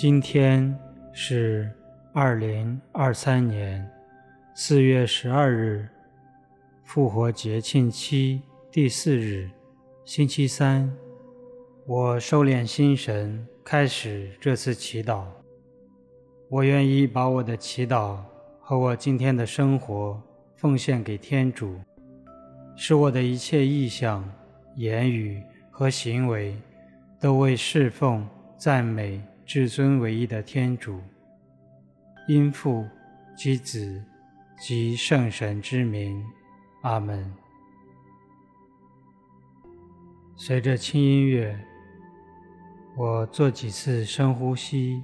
今天是二零二三年四月十二日，复活节庆期第四日，星期三。我收敛心神，开始这次祈祷。我愿意把我的祈祷和我今天的生活奉献给天主，使我的一切意向、言语和行为都为侍奉、赞美至尊唯一的天主，因父及子及圣神之名，阿门。随着轻音乐，我做几次深呼吸，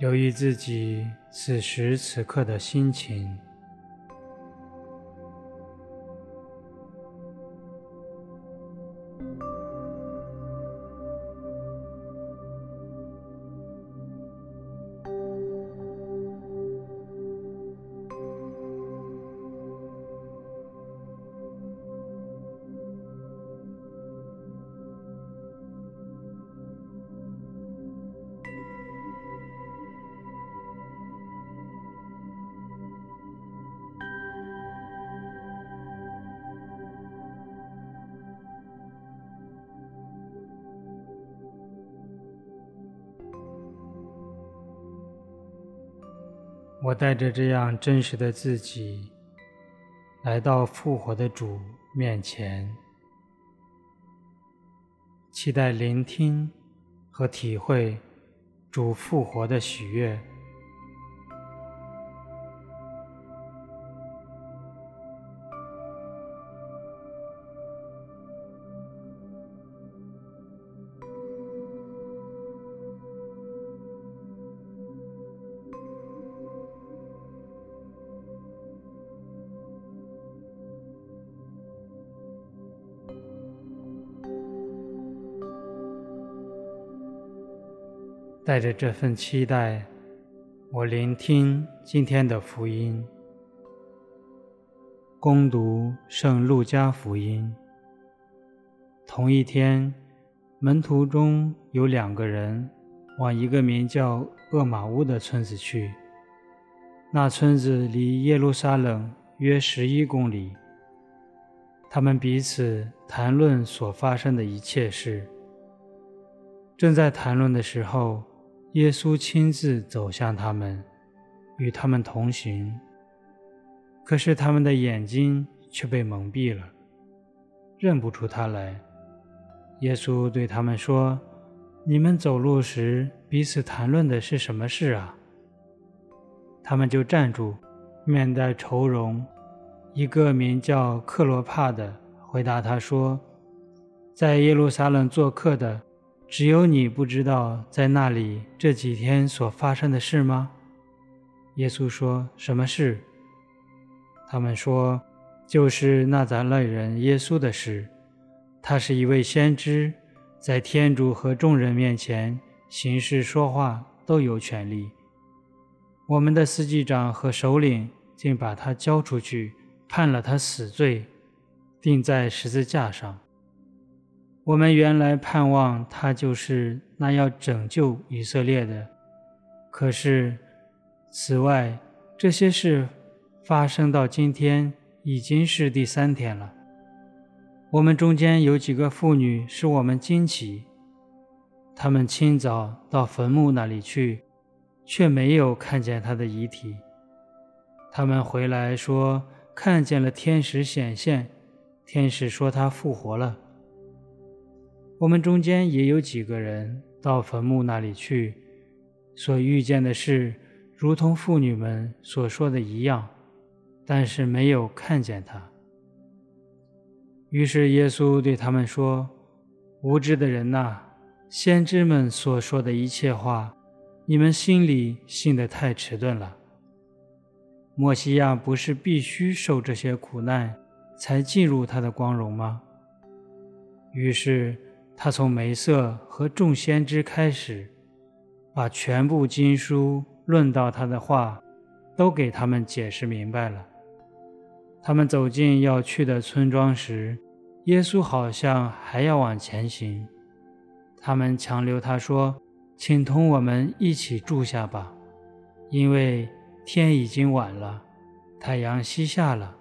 留意自己此时此刻的心情。我带着这样真实的自己，来到复活的主面前，期待聆听和体会主复活的喜悦。带着这份期待，我聆听今天的福音。攻读圣路加福音。同一天，门徒中有两个人往一个名叫厄玛乌的村子去。那村子离耶路撒冷约十一公里。他们彼此谈论所发生的一切事。正在谈论的时候，耶稣亲自走向他们，与他们同行。可是他们的眼睛却被蒙蔽了，认不出他来。耶稣对他们说：“你们走路时彼此谈论的是什么事啊？”他们就站住，面带愁容。一个名叫克罗帕的回答他说：“在耶路撒冷做客的。”只有你不知道在那里这几天所发生的事吗？耶稣说：“什么事？”他们说：“就是纳匝肋人耶稣的事。他是一位先知，在天主和众人面前行事说话都有权力。我们的司机长和首领竟把他交出去，判了他死罪，钉在十字架上。”我们原来盼望他就是那要拯救以色列的，可是，此外这些事发生到今天已经是第三天了。我们中间有几个妇女使我们惊奇，她们清早到坟墓那里去，却没有看见他的遗体。她们回来说看见了天使显现，天使说他复活了。我们中间也有几个人到坟墓那里去，所遇见的事如同妇女们所说的一样，但是没有看见他。于是耶稣对他们说：“无知的人呐，先知们所说的一切话，你们心里信得太迟钝了。默西亚不是必须受这些苦难，才进入他的光荣吗？”于是。他从梅瑟和众先知开始，把全部经书论到他的话，都给他们解释明白了。他们走进要去的村庄时，耶稣好像还要往前行。他们强留他说：“请同我们一起住下吧，因为天已经晚了，太阳西下了。”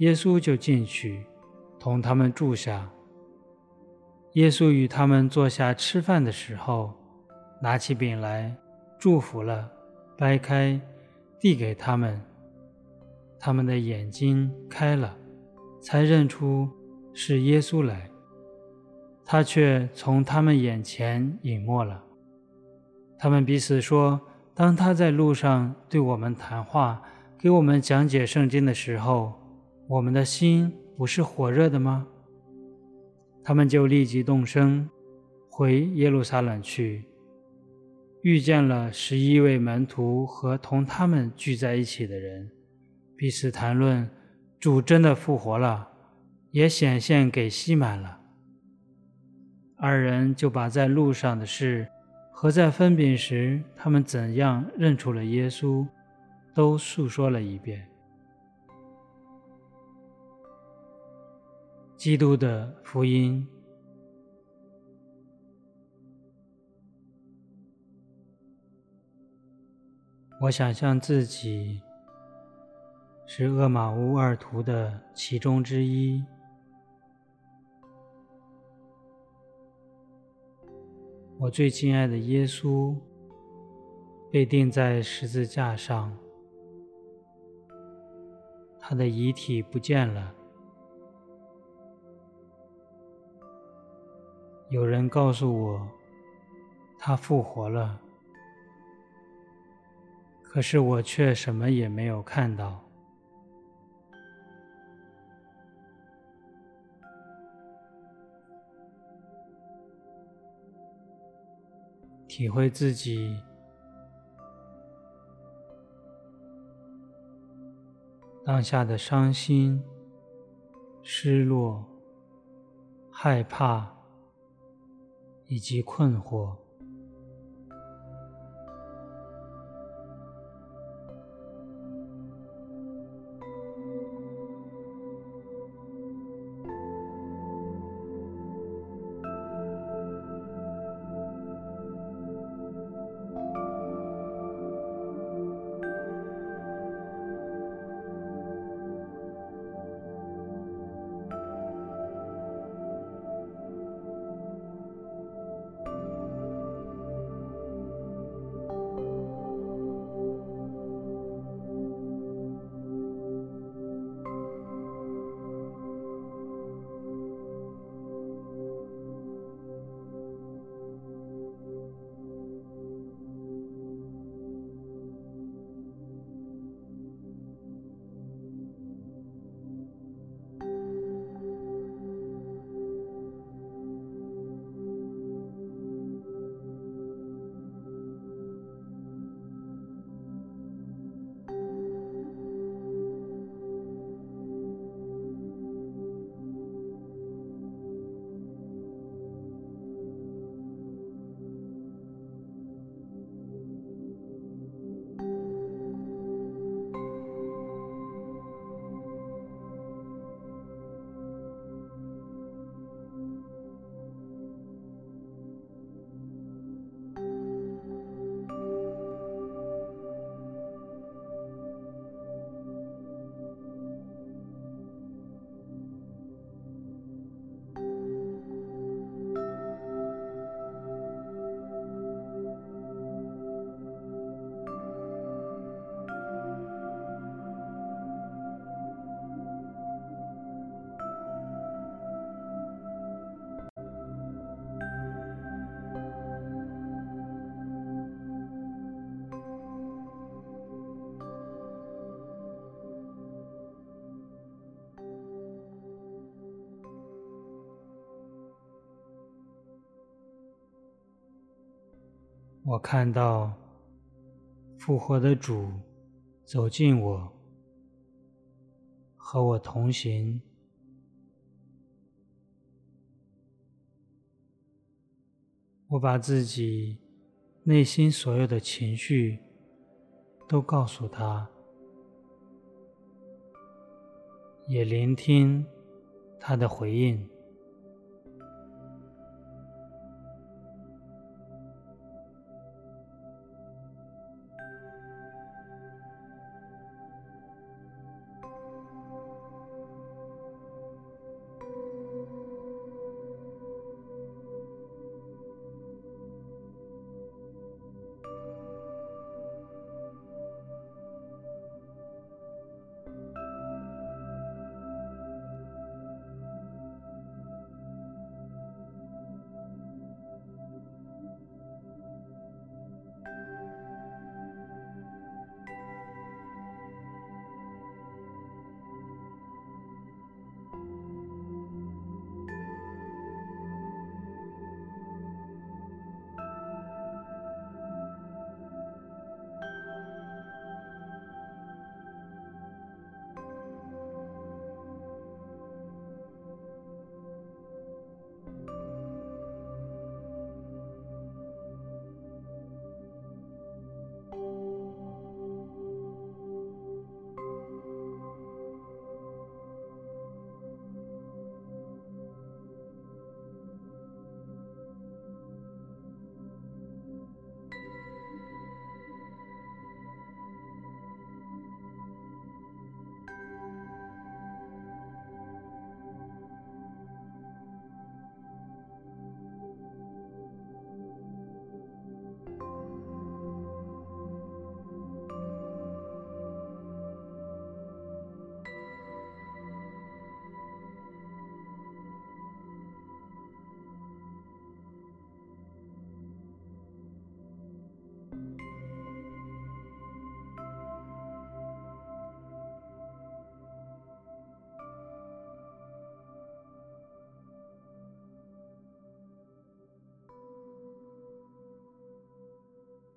耶稣就进去，同他们住下。耶稣与他们坐下吃饭的时候，拿起饼来，祝福了，掰开，递给他们。他们的眼睛开了，才认出是耶稣来。他却从他们眼前隐没了。他们彼此说：“当他在路上对我们谈话，给我们讲解圣经的时候，”我们的心不是火热的吗？他们就立即动身，回耶路撒冷去，遇见了十一位门徒和同他们聚在一起的人，彼此谈论主真的复活了，也显现给西满了。二人就把在路上的事和在分饼时他们怎样认出了耶稣，都诉说了一遍。基督的福音。我想象自己是厄玛乌二徒的其中之一。我最敬爱的耶稣被钉在十字架上，他的遗体不见了。有人告诉我，他复活了，可是我却什么也没有看到。体会自己当下的伤心、失落、害怕。以及困惑。我看到复活的主走近我，和我同行。我把自己内心所有的情绪都告诉他，也聆听他的回应。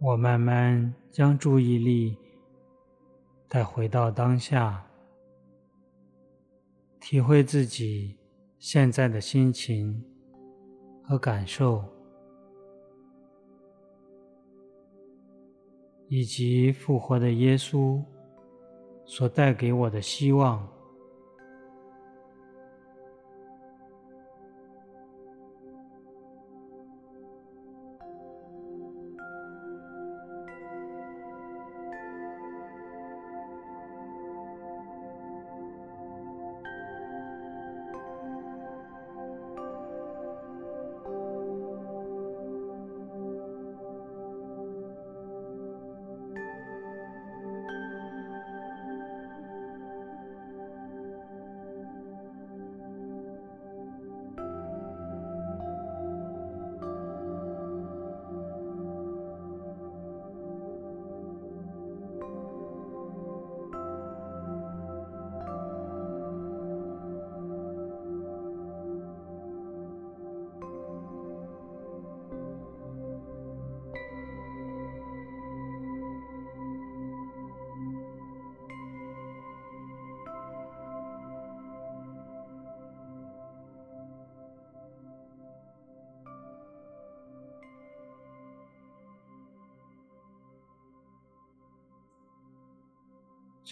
我慢慢将注意力带回到当下，体会自己现在的心情和感受，以及复活的耶稣所带给我的希望。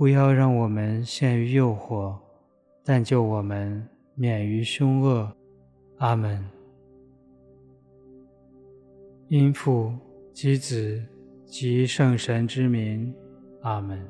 不要让我们陷于诱惑，但救我们免于凶恶。阿门。因父及子及圣神之名，阿门。